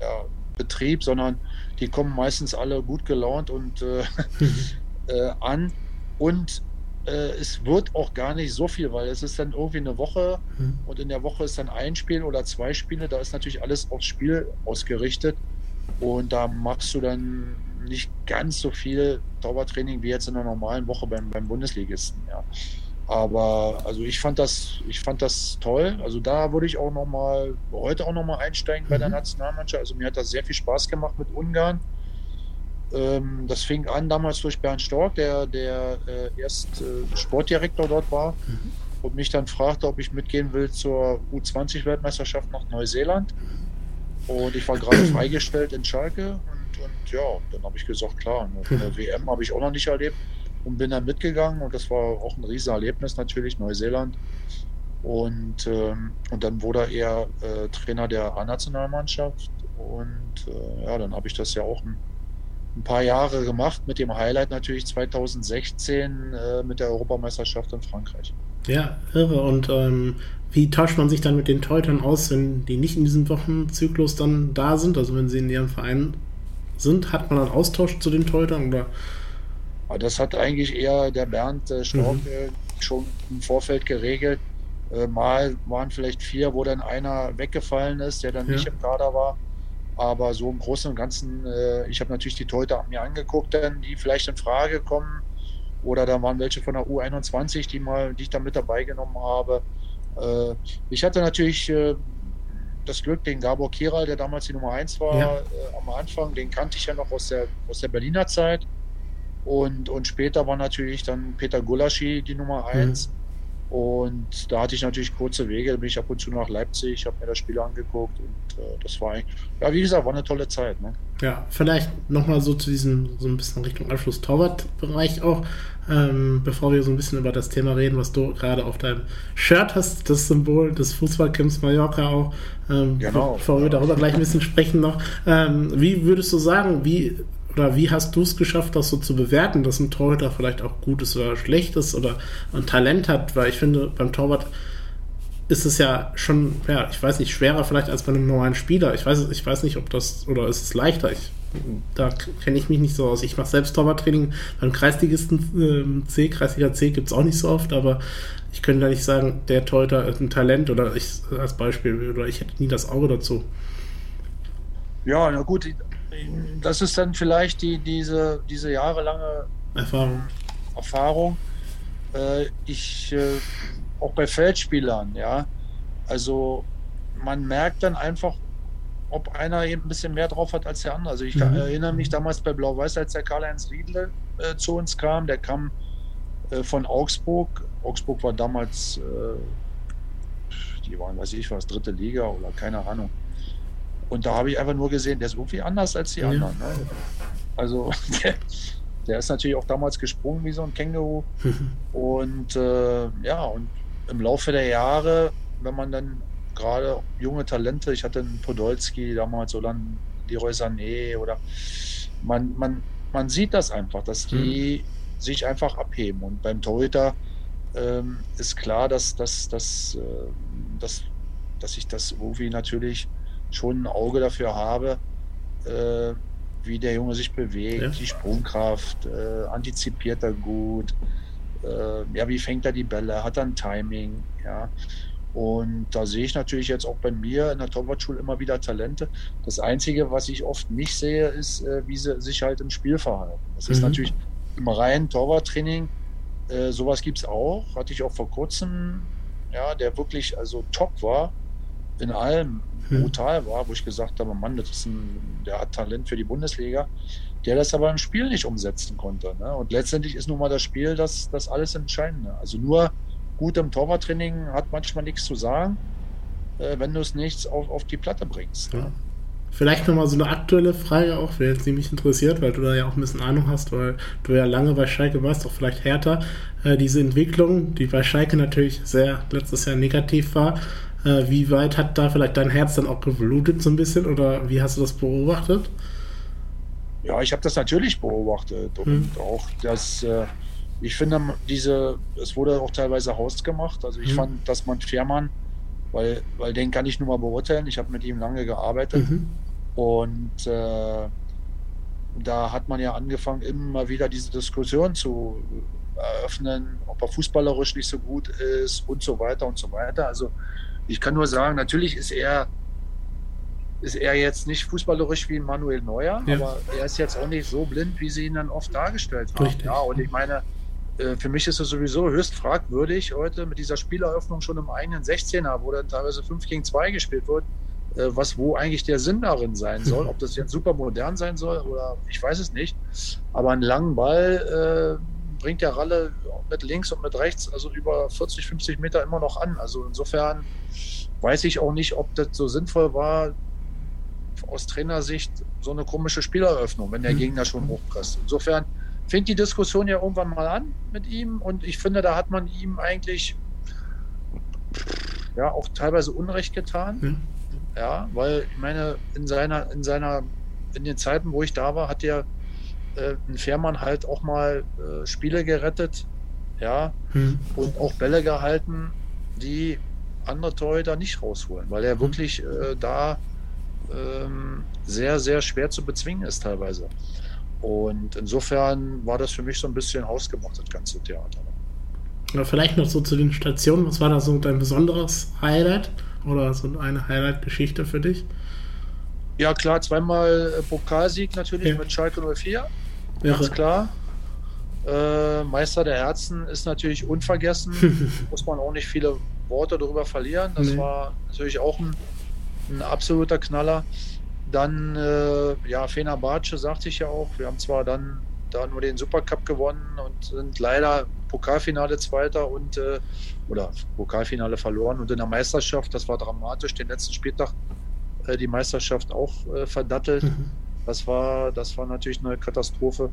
Ja, Betrieb, sondern die kommen meistens alle gut gelaunt und äh, äh, an. Und äh, es wird auch gar nicht so viel, weil es ist dann irgendwie eine Woche mhm. und in der Woche ist dann ein Spiel oder zwei Spiele. Da ist natürlich alles aufs Spiel ausgerichtet und da machst du dann nicht ganz so viel Dauertraining wie jetzt in einer normalen Woche beim, beim Bundesligisten. Ja. Aber also ich fand das, ich fand das toll. Also da würde ich auch noch mal heute auch noch mal einsteigen bei der mhm. Nationalmannschaft. Also mir hat das sehr viel Spaß gemacht mit Ungarn. Ähm, das fing an damals durch Bernd Stork, der, der äh, erst äh, Sportdirektor dort war mhm. und mich dann fragte, ob ich mitgehen will zur U20-Weltmeisterschaft nach Neuseeland. Und ich war gerade freigestellt in Schalke und, und ja, dann habe ich gesagt, klar, eine, WM habe ich auch noch nicht erlebt und bin dann mitgegangen und das war auch ein riesen Erlebnis natürlich, Neuseeland. Und, ähm, und dann wurde er äh, Trainer der A-Nationalmannschaft und äh, ja, dann habe ich das ja auch ein ein paar Jahre gemacht, mit dem Highlight natürlich 2016 äh, mit der Europameisterschaft in Frankreich. Ja, irre. Und ähm, wie tauscht man sich dann mit den Teutern aus, wenn die nicht in diesem Wochenzyklus dann da sind? Also wenn sie in ihrem Verein sind, hat man dann Austausch zu den Teutern oder? Das hat eigentlich eher der Bernd äh, Stork mhm. äh, schon im Vorfeld geregelt. Äh, mal waren vielleicht vier, wo dann einer weggefallen ist, der dann ja. nicht im Kader war. Aber so im Großen und Ganzen, äh, ich habe natürlich die Torhüter mir angeguckt, denn die vielleicht in Frage kommen. Oder da waren welche von der U21, die mal, die ich da mit dabei genommen habe. Äh, ich hatte natürlich äh, das Glück, den Gabor Kiral, der damals die Nummer 1 war, ja. Äh, am Anfang, den kannte ich ja noch aus der, aus der Berliner Zeit. Und, und später war natürlich dann Peter Gulaschi die Nummer 1. Mhm. Und da hatte ich natürlich kurze Wege, da bin ich ab und zu nach Leipzig, habe mir das Spiel angeguckt und äh, das war, ja, wie gesagt, war eine tolle Zeit. Ne? Ja, vielleicht nochmal so zu diesem, so ein bisschen Richtung Abschluss-Torwart-Bereich auch, ähm, bevor wir so ein bisschen über das Thema reden, was du gerade auf deinem Shirt hast, das Symbol des Fußballcamps Mallorca auch, ähm, genau. bevor wir darüber gleich ein bisschen sprechen noch. Ähm, wie würdest du sagen, wie oder wie hast du es geschafft, das so zu bewerten, dass ein Torhüter vielleicht auch gut ist oder schlecht ist oder ein Talent hat? Weil ich finde, beim Torwart ist es ja schon, ja, ich weiß nicht, schwerer vielleicht als bei einem normalen Spieler. Ich weiß, ich weiß nicht, ob das, oder ist es leichter? Ich, da kenne ich mich nicht so aus. Ich mache selbst Torwarttraining beim Kreisligisten äh, C, Kreisliga C gibt es auch nicht so oft, aber ich könnte da nicht sagen, der Torhüter ist ein Talent oder ich als Beispiel, oder ich hätte nie das Auge dazu. Ja, na gut, das ist dann vielleicht die, diese, diese jahrelange Erfahrung. Erfahrung. Äh, ich, äh, auch bei Feldspielern, ja. Also man merkt dann einfach, ob einer eben ein bisschen mehr drauf hat als der andere. Also ich mhm. erinnere mich damals bei Blau-Weiß, als der Karl-Heinz Riedle äh, zu uns kam, der kam äh, von Augsburg. Augsburg war damals, äh, die waren, weiß ich was, dritte Liga oder keine Ahnung. Und da habe ich einfach nur gesehen, der ist irgendwie anders als die anderen. Ne? Also der, der, ist natürlich auch damals gesprungen wie so ein Känguru. und äh, ja, und im Laufe der Jahre, wenn man dann gerade junge Talente, ich hatte einen Podolski damals oder einen Leroy Sané oder man, man, man sieht das einfach, dass die mhm. sich einfach abheben. Und beim Torhüter ähm, ist klar, dass, dass, dass, äh, dass, dass ich das irgendwie natürlich schon ein Auge dafür habe, äh, wie der Junge sich bewegt, ja. die Sprungkraft, äh, antizipiert er gut, äh, ja, wie fängt er die Bälle, hat er ein Timing, ja. Und da sehe ich natürlich jetzt auch bei mir in der Torwartschule immer wieder Talente. Das Einzige, was ich oft nicht sehe, ist, äh, wie sie sich halt im Spiel verhalten. Das mhm. ist natürlich im reinen Torwarttraining, äh, sowas gibt es auch, hatte ich auch vor kurzem, ja, der wirklich also top war in allem. Brutal war, wo ich gesagt habe, Mann, das ist ein, der hat Talent für die Bundesliga, der das aber im Spiel nicht umsetzen konnte. Ne? Und letztendlich ist nun mal das Spiel das, das alles Entscheidende. Also nur gut im Torwarttraining hat manchmal nichts zu sagen, äh, wenn du es nichts auf, auf die Platte bringst. Ne? Ja. Vielleicht nochmal so eine aktuelle Frage auch, wer jetzt mich interessiert, weil du da ja auch ein bisschen Ahnung hast, weil du ja lange bei Schalke warst, auch vielleicht härter. Äh, diese Entwicklung, die bei Schalke natürlich sehr letztes Jahr negativ war, äh, wie weit hat da vielleicht dein Herz dann auch geblutet so ein bisschen oder wie hast du das beobachtet? Ja, ich habe das natürlich beobachtet und hm. auch das, äh, ich finde, diese, es wurde auch teilweise hausgemacht. Also ich hm. fand, dass man Fährmann weil, weil den kann ich nur mal beurteilen. Ich habe mit ihm lange gearbeitet mhm. und äh, da hat man ja angefangen, immer wieder diese Diskussion zu eröffnen, ob er fußballerisch nicht so gut ist und so weiter und so weiter. Also ich kann nur sagen, natürlich ist er ist er jetzt nicht fußballerisch wie Manuel Neuer, ja. aber er ist jetzt auch nicht so blind, wie sie ihn dann oft dargestellt haben. Richtig. Ja, und ich meine, äh, für mich ist es sowieso höchst fragwürdig heute mit dieser Spieleröffnung schon im eigenen 16er, wo dann teilweise 5 gegen 2 gespielt wird, äh, was wo eigentlich der Sinn darin sein soll. Ob das jetzt super modern sein soll oder ich weiß es nicht. Aber einen langen Ball äh, bringt der Ralle mit links und mit rechts, also über 40, 50 Meter immer noch an. Also insofern weiß ich auch nicht, ob das so sinnvoll war, aus Trainersicht so eine komische Spieleröffnung, wenn der mhm. Gegner schon hochpresst. Insofern fängt die Diskussion ja irgendwann mal an mit ihm und ich finde, da hat man ihm eigentlich ja auch teilweise Unrecht getan. Mhm. Ja, weil ich meine, in seiner, in seiner, in den Zeiten, wo ich da war, hat der äh, ein Fährmann halt auch mal äh, Spiele gerettet, ja, mhm. und auch Bälle gehalten, die andere Torhüter nicht rausholen, weil er mhm. wirklich äh, da ähm, sehr, sehr schwer zu bezwingen ist teilweise. Und insofern war das für mich so ein bisschen hausgemacht, das ganze Theater. Oder vielleicht noch so zu den Stationen. Was war da so dein besonderes Highlight oder so eine Highlight-Geschichte für dich? Ja, klar, zweimal äh, Pokalsieg natürlich ja. mit Schalke 04. Ganz Irre. klar. Äh, Meister der Herzen ist natürlich unvergessen. Muss man auch nicht viele Worte darüber verlieren. Das nee. war natürlich auch ein, ein absoluter Knaller. Dann, äh, ja, Fenerbahce sagte ich ja auch. Wir haben zwar dann da nur den Supercup gewonnen und sind leider Pokalfinale Zweiter und äh, oder Pokalfinale verloren und in der Meisterschaft, das war dramatisch, den letzten Spieltag äh, die Meisterschaft auch äh, verdattelt. Mhm. Das war, das war natürlich eine Katastrophe.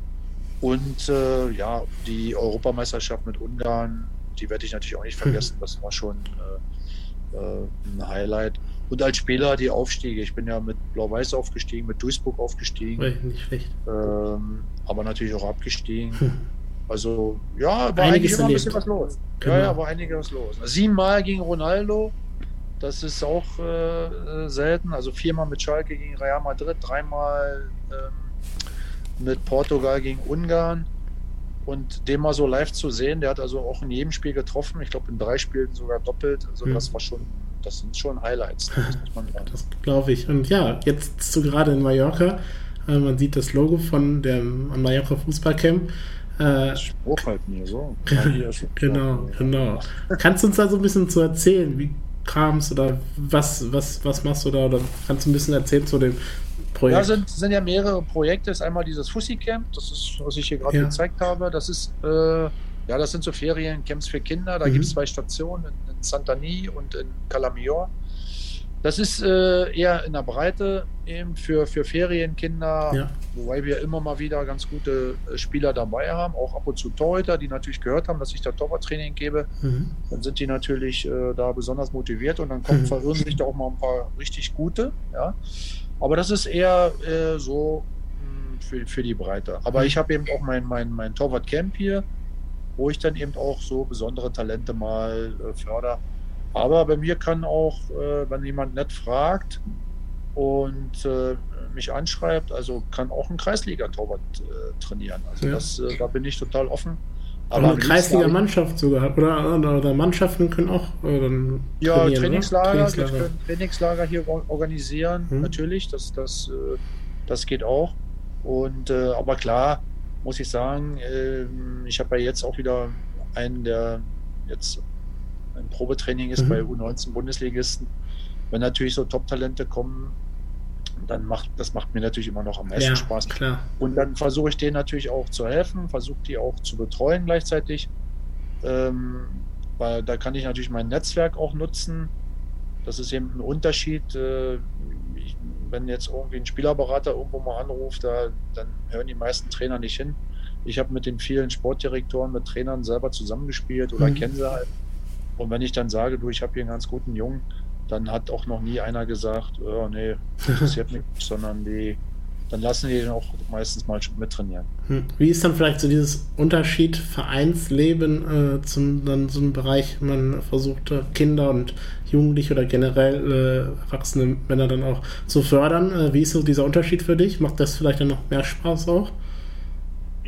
Und äh, ja, die Europameisterschaft mit Ungarn, die werde ich natürlich auch nicht vergessen. Das war schon äh, äh, ein Highlight. Und als Spieler die Aufstiege. Ich bin ja mit Blau-Weiß aufgestiegen, mit Duisburg aufgestiegen. Nicht schlecht. Ähm, aber natürlich auch abgestiegen. Hm. Also, ja, war einiges eigentlich immer ein bisschen was los. Genau. Ja, ja, war einiges los. Siebenmal gegen Ronaldo. Das ist auch äh, selten. Also viermal mit Schalke gegen Real Madrid, dreimal ähm, mit Portugal gegen Ungarn. Und den mal so live zu sehen, der hat also auch in jedem Spiel getroffen. Ich glaube, in drei Spielen sogar doppelt. Also, hm. das war schon das sind schon Highlights. Das, das glaube ich. Und ja, jetzt bist du gerade in Mallorca. Äh, man sieht das Logo von dem Mallorca Fußballcamp. Äh, Spruch halt mir so. genau, genau. Kannst du uns da so ein bisschen zu erzählen? Wie kam es oder was, was, was machst du da? Oder kannst du ein bisschen erzählen zu dem Projekt? Ja, sind, sind ja mehrere Projekte. Das ist einmal dieses Fussi Camp, das ist, was ich hier gerade ja. gezeigt habe. Das ist äh, ja, das sind so Feriencamps für Kinder. Da mhm. gibt es zwei Stationen in, in Santani und in Calamior. Das ist äh, eher in der Breite eben für, für Ferienkinder, ja. wobei wir immer mal wieder ganz gute äh, Spieler dabei haben, auch ab und zu Torhüter, die natürlich gehört haben, dass ich da Torwarttraining gebe. Mhm. Dann sind die natürlich äh, da besonders motiviert und dann kommen, mhm. verirren sich da auch mal ein paar richtig gute. Ja. Aber das ist eher äh, so mh, hm, für, für die Breite. Aber mhm. ich habe eben auch mein, mein, mein Torwart-Camp hier wo ich dann eben auch so besondere Talente mal äh, förder. Aber bei mir kann auch, äh, wenn jemand nett fragt und äh, mich anschreibt, also kann auch ein Kreisliga-Torwart äh, trainieren. Also ja. das, äh, da bin ich total offen. Aber eine Kreisliga-Mannschaft sogar, oder, oder, oder, Mannschaften können auch äh, dann Ja, Trainingslager, Trainingslager. wir können Trainingslager hier organisieren, hm. natürlich, das, das, das geht auch. Und aber klar, muss ich sagen, ähm, ich habe ja jetzt auch wieder einen, der jetzt ein Probetraining ist mhm. bei U19 Bundesligisten. wenn natürlich so Top-Talente kommen, dann macht das macht mir natürlich immer noch am meisten Ja, Spaß. klar. Und dann versuche ich denen natürlich auch zu helfen, versuche die auch zu betreuen gleichzeitig. Ähm, weil da kann ich natürlich mein Netzwerk auch nutzen. Das ist eben ein Unterschied. Äh, ich, wenn jetzt irgendwie ein Spielerberater irgendwo mal anruft, da, dann hören die meisten Trainer nicht hin. Ich habe mit den vielen Sportdirektoren, mit Trainern selber zusammengespielt oder Mhm. kenne sie halt. Und wenn ich dann sage, du, ich habe hier einen ganz guten Jungen, dann hat auch noch nie einer gesagt, oh, nee, interessiert mich nicht, sondern die, dann lassen die den auch meistens mal mittrainieren. Hm. Wie ist dann vielleicht so dieses Unterschied Vereinsleben äh, zum dann so einem Bereich, man versucht äh, Kinder und Jugendliche oder generell äh, erwachsene Männer dann auch zu fördern? Äh, wie ist so dieser Unterschied für dich? Macht das vielleicht dann noch mehr Spaß auch?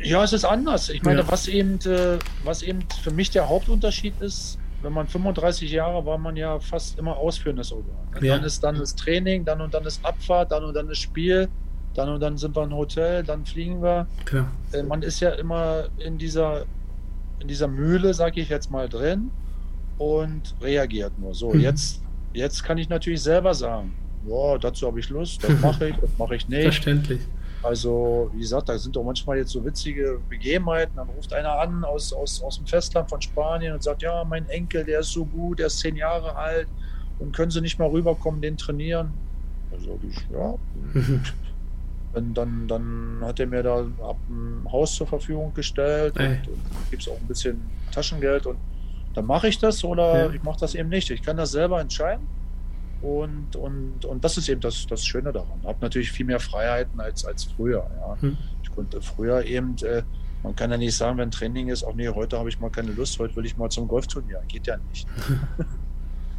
Ja, es ist anders. Ich meine, Ja. was eben, äh, was eben für mich der Hauptunterschied ist, wenn man 35 Jahre war man ja fast immer ausführendes Organ. Ja. Dann ist dann das Training, dann und dann ist Abfahrt, dann und dann das Spiel, dann und dann sind wir im Hotel, dann fliegen wir. Klar. Äh, man ist ja immer in dieser, in dieser Mühle, sage ich jetzt mal, drin und reagiert nur. So, Mhm. jetzt, jetzt kann ich natürlich selber sagen, ja, dazu habe ich Lust, das mache ich, das mache ich nicht. Verständlich. Also, wie gesagt, da sind doch manchmal jetzt so witzige Begebenheiten. Dann ruft einer an aus, aus, aus dem Festland von Spanien und sagt, ja, mein Enkel, der ist so gut, der ist zehn Jahre alt und können Sie nicht mal rüberkommen, den trainieren? Also, ich, ja. Und dann, dann hat er mir da ab ein Haus zur Verfügung gestellt und, und gibt es auch ein bisschen Taschengeld und dann mache ich das oder Ja. ich mache das eben nicht. Ich kann das selber entscheiden. Und, und, und das ist eben das, das Schöne daran. Ich habe natürlich viel mehr Freiheiten als, als früher. Ja. Hm. Ich konnte früher eben, äh, man kann ja nicht sagen, wenn Training ist, auch nee, heute habe ich mal keine Lust, heute will ich mal zum Golfturnier. Geht ja nicht.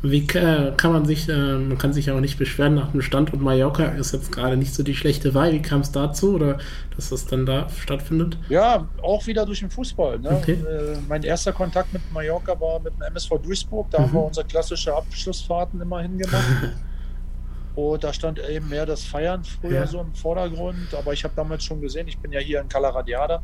Wie äh, kann man sich, äh, man kann sich aber nicht beschweren nach dem Stand und Mallorca ist jetzt gerade nicht so die schlechte Wahl. Wie kam es dazu oder dass das dann da stattfindet? Ja, auch wieder durch den Fußball. Ne? Okay. Äh, mein erster Kontakt mit Mallorca war mit dem MSV Duisburg. Da haben Mhm. wir unsere klassische Abschlussfahrten immer hingemacht. Und da stand eben mehr das Feiern früher Ja. so im Vordergrund. Aber ich habe damals schon gesehen, ich bin ja hier in Calaradiada,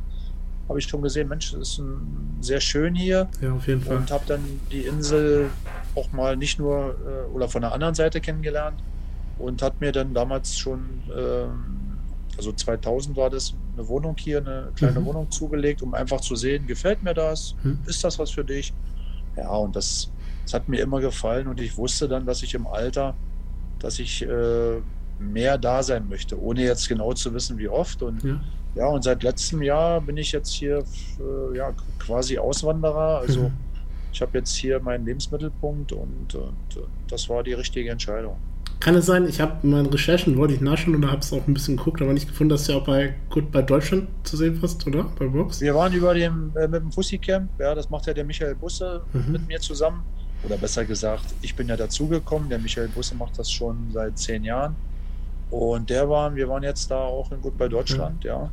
habe ich schon gesehen, Mensch, das ist ein, sehr schön hier. Ja, auf jeden Fall. Und habe dann die Insel auch mal nicht nur äh, oder von der anderen Seite kennengelernt und hat mir dann damals schon, ähm, also 2000 war das, eine Wohnung hier, eine kleine Mhm. Wohnung zugelegt, um einfach zu sehen, gefällt mir das, Hm. ist das was für dich? Ja, und das, das hat mir immer gefallen und ich wusste dann, dass ich im Alter, dass ich äh, mehr da sein möchte, ohne jetzt genau zu wissen, wie oft. Und Ja. Ja, und seit letztem Jahr bin ich jetzt hier äh, ja, quasi Auswanderer. Also Mhm. ich habe jetzt hier meinen Lebensmittelpunkt und, und, das war die richtige Entscheidung. Kann es sein, ich habe in meinen Recherchen, wollte ich nachschauen und da habe es auch ein bisschen geguckt, aber nicht gefunden, dass du ja auch bei Gut bei Deutschland zu sehen warst, oder? Bei Box? Wir waren über dem, äh, mit dem Fussi-Camp, ja, das macht ja der Michael Busse Mhm. mit mir zusammen. Oder besser gesagt, ich bin ja dazugekommen. Der Michael Busse macht das schon seit zehn Jahren. Und der war, wir waren jetzt da auch in Gut bei Deutschland, ja.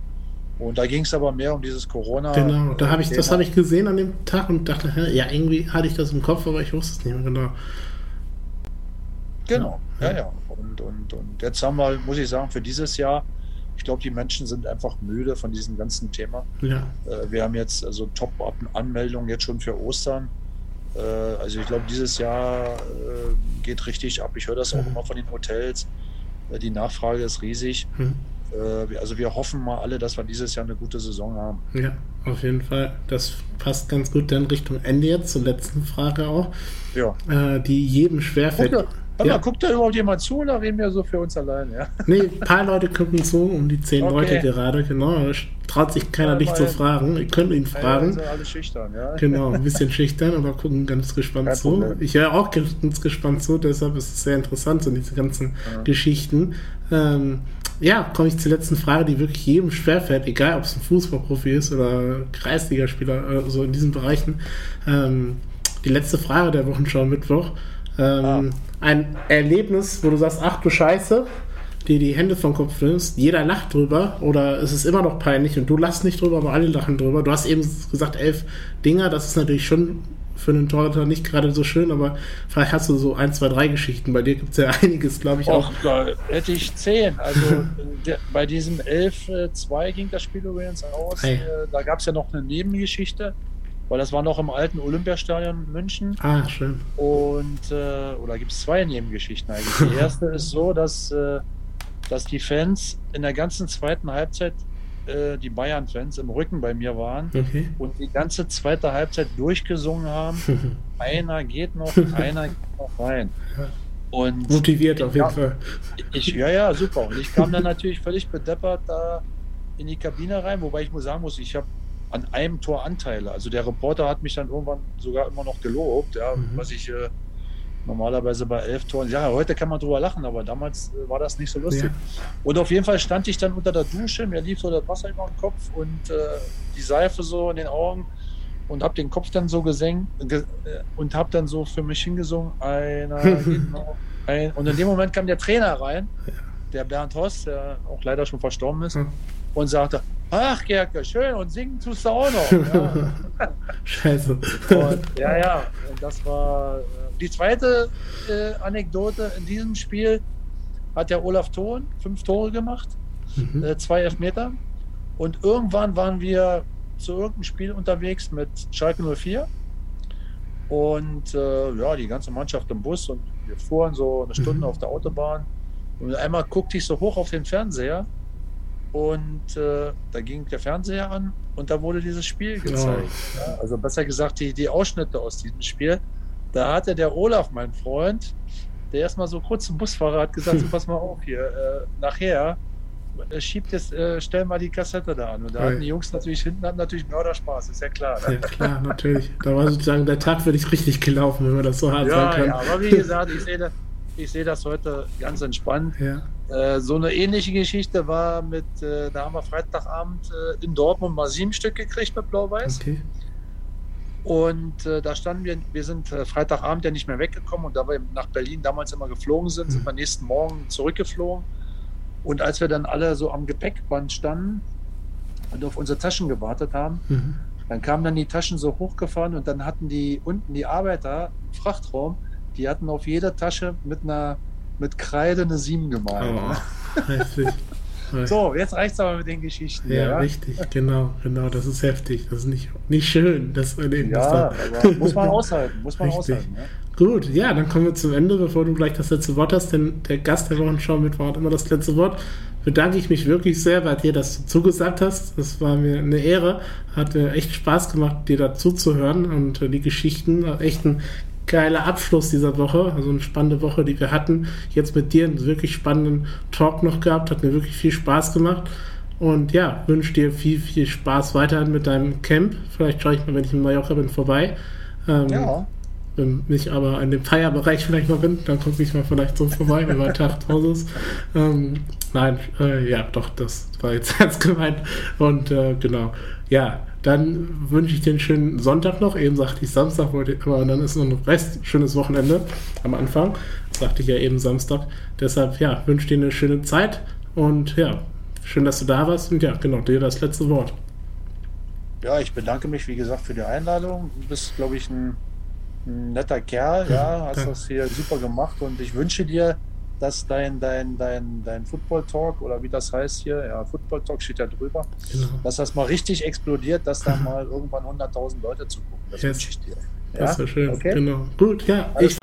Und da ging es aber mehr um dieses Corona. Genau, da habe ich, das habe ich gesehen an dem Tag und dachte, ja, irgendwie hatte ich das im Kopf, aber ich wusste es nicht mehr genau. Genau, Ja. ja, ja. Und, und, und jetzt haben wir, muss ich sagen, für dieses Jahr, ich glaube, die Menschen sind einfach müde von diesem ganzen Thema. Ja, Äh, Wir haben jetzt also Top-Anmeldungen jetzt schon für Ostern. Äh, Also ich glaube, dieses Jahr äh, geht richtig ab. Ich höre das auch Mhm. immer von den Hotels. Äh, Die Nachfrage ist riesig. hm. Äh, Also wir hoffen mal alle, dass wir dieses Jahr eine gute Saison haben. ja, auf jeden Fall. Das passt ganz gut dann Richtung Ende jetzt zur letzten Frage auch, Ja. äh, die jedem schwerfällt. da, warte Ja. mal, guckt da überhaupt jemand zu oder reden wir so für uns allein? Ja? Nee, ein paar Leute gucken zu, um die zehn Okay. Leute gerade, genau. Da Traut sich keiner Ja, dich zu fragen. Ihr könnt ihn Ja, fragen. sind alle schüchtern, ja. Genau, ein bisschen schüchtern, aber gucken ganz gespannt Kein zu. Problem. Ich höre auch ganz gespannt zu, deshalb ist es sehr interessant, so diese ganzen Ja. Geschichten. Ähm, ja, komme ich zur letzten Frage, die wirklich jedem schwerfällt, egal ob es ein Fußballprofi ist oder Kreisligaspieler, äh, so in diesen Bereichen. Ähm, die letzte Frage der Wochenschau Mittwoch. Ähm, Ah. Ein Erlebnis, wo du sagst, ach du Scheiße, dir die Hände vom Kopf nimmst, jeder lacht drüber oder es ist immer noch peinlich und du lachst nicht drüber, aber alle lachen drüber. Du hast eben gesagt, elf Dinger, das ist natürlich schon für einen Torhüter nicht gerade so schön, aber vielleicht hast du so ein, zwei, drei Geschichten. Bei dir gibt es ja einiges, glaube ich, auch. Och, da hätte ich zehn. Also der, bei diesem 11-2 ging das Spiel übrigens aus. Ei. Äh, Da gab es ja noch eine Nebengeschichte. weil das war noch im alten Olympiastadion München. Ah, schön. Und, äh, oder gibt es zwei Nebengeschichten eigentlich. Die erste ist so, dass, äh, dass die Fans in der ganzen zweiten Halbzeit äh, die Bayern-Fans im Rücken bei mir waren okay. und die ganze zweite Halbzeit durchgesungen haben. einer geht noch, einer geht noch rein. Und Motiviert auf jeden Fall. Ich, ja, ja, super. Und ich kam dann natürlich völlig bedeppert da in die Kabine rein, wobei ich muss sagen muss, ich habe an einem Tor Anteile. Also der Reporter hat mich dann irgendwann sogar immer noch gelobt, ja, mhm. was ich äh, normalerweise bei elf Toren. Ja, heute kann man drüber lachen, aber damals äh, war das nicht so lustig. Ja. Und auf jeden Fall stand ich dann unter der Dusche, mir lief so das Wasser über den Kopf und äh, die Seife so in den Augen und habe den Kopf dann so gesenkt ge äh, und habe dann so für mich hingesungen, einer genau, ein, und in dem Moment kam der Trainer rein, der Bernd Hoss, der auch leider schon verstorben ist. Und sagte, ach Gerke, schön und singen tust du auch noch. Ja. Scheiße. Und, ja, ja, und das war äh, die zweite äh, Anekdote in diesem Spiel hat der Olaf Thon fünf Tore gemacht, mhm. äh, zwei Elfmeter. Und irgendwann waren wir zu irgendeinem Spiel unterwegs mit Schalke 04. Und äh, ja, die ganze Mannschaft im Bus und wir fuhren so eine Stunde mhm. auf der Autobahn. Und einmal guckte ich so hoch auf den Fernseher und äh, da ging der Fernseher an und da wurde dieses Spiel gezeigt. Oh. Ja, also besser gesagt, die, die Ausschnitte aus diesem Spiel. Da hatte der Olaf, mein Freund, der erstmal so kurz zum Busfahrer hat gesagt, so pass mal auf hier, äh, nachher äh, schiebt jetzt, äh, stell mal die Kassette da an. Und da hatten die Jungs natürlich hinten hatten natürlich Mörderspaß, ist ja klar. Ne? Ja klar, natürlich. Da war sozusagen der Tag wirklich richtig gelaufen, wenn man das so hart ja, sagen kann. Ja, aber wie gesagt, ich sehe das, ich sehe das heute ganz entspannt. Ja. Äh, so eine ähnliche Geschichte war mit, äh, da haben wir Freitagabend äh, in Dortmund mal sieben Stück gekriegt mit Blau-Weiß. Okay. Und äh, da standen wir, wir sind äh, Freitagabend ja nicht mehr weggekommen und da wir nach Berlin damals immer geflogen sind, sind mhm. wir nächsten Morgen zurückgeflogen. Und als wir dann alle so am Gepäckband standen und auf unsere Taschen gewartet haben, mhm. dann kamen dann die Taschen so hochgefahren und dann hatten die unten die Arbeiter im Frachtraum, die hatten auf jeder Tasche mit einer mit Kreide eine 7 gemalt. Oh, heftig. So, jetzt reicht es aber mit den Geschichten. Ja, ja, richtig, genau, genau. Das ist heftig. Das ist nicht, nicht schön, das Erleben. Ja, aber muss man aushalten, muss man richtig. aushalten. Ja? Gut, ja, dann kommen wir zum Ende, bevor du gleich das letzte Wort hast, denn der Gast der Wochenschau Mittwoch hat immer das letzte Wort. Bedanke ich mich wirklich sehr bei dir, dass du zugesagt hast. Das war mir eine Ehre. Hat mir echt Spaß gemacht, dir dazu zu hören und die Geschichten. Echt ein geiler Abschluss dieser Woche, also eine spannende Woche, die wir hatten. Jetzt mit dir einen wirklich spannenden Talk noch gehabt, hat mir wirklich viel Spaß gemacht. Und ja, wünsche dir viel, viel Spaß weiterhin mit deinem Camp. Vielleicht schaue ich mal, wenn ich in Mallorca bin, vorbei. Ähm, ja. Wenn ich aber in dem Feierbereich vielleicht mal bin, dann gucke ich mal vielleicht so vorbei, wenn mein Tag zu ist. Ähm, nein, äh, ja, doch, das war jetzt ernst gemeint. Und äh, genau, ja, dann wünsche ich dir einen schönen Sonntag noch. eben sagte ich Samstag, aber dann ist noch ein Rest, schönes Wochenende am Anfang. sagte ich ja eben Samstag. Deshalb, ja, wünsche dir eine schöne Zeit und ja, schön, dass du da warst und ja, genau, dir das letzte Wort. Ja, ich bedanke mich, wie gesagt, für die Einladung. Du bist, glaube ich, ein, ein netter Kerl, ja, hast ja. das hier super gemacht und ich wünsche dir, dass dein, dein, dein, dein Football Talk oder wie das heißt hier, ja, Football Talk steht ja drüber, genau. dass das mal richtig explodiert, dass da mal irgendwann 100.000 Leute zugucken. Das yes. wünsche ich dir. Ja? Das wäre schön. Okay? Genau. Gut, ja. ich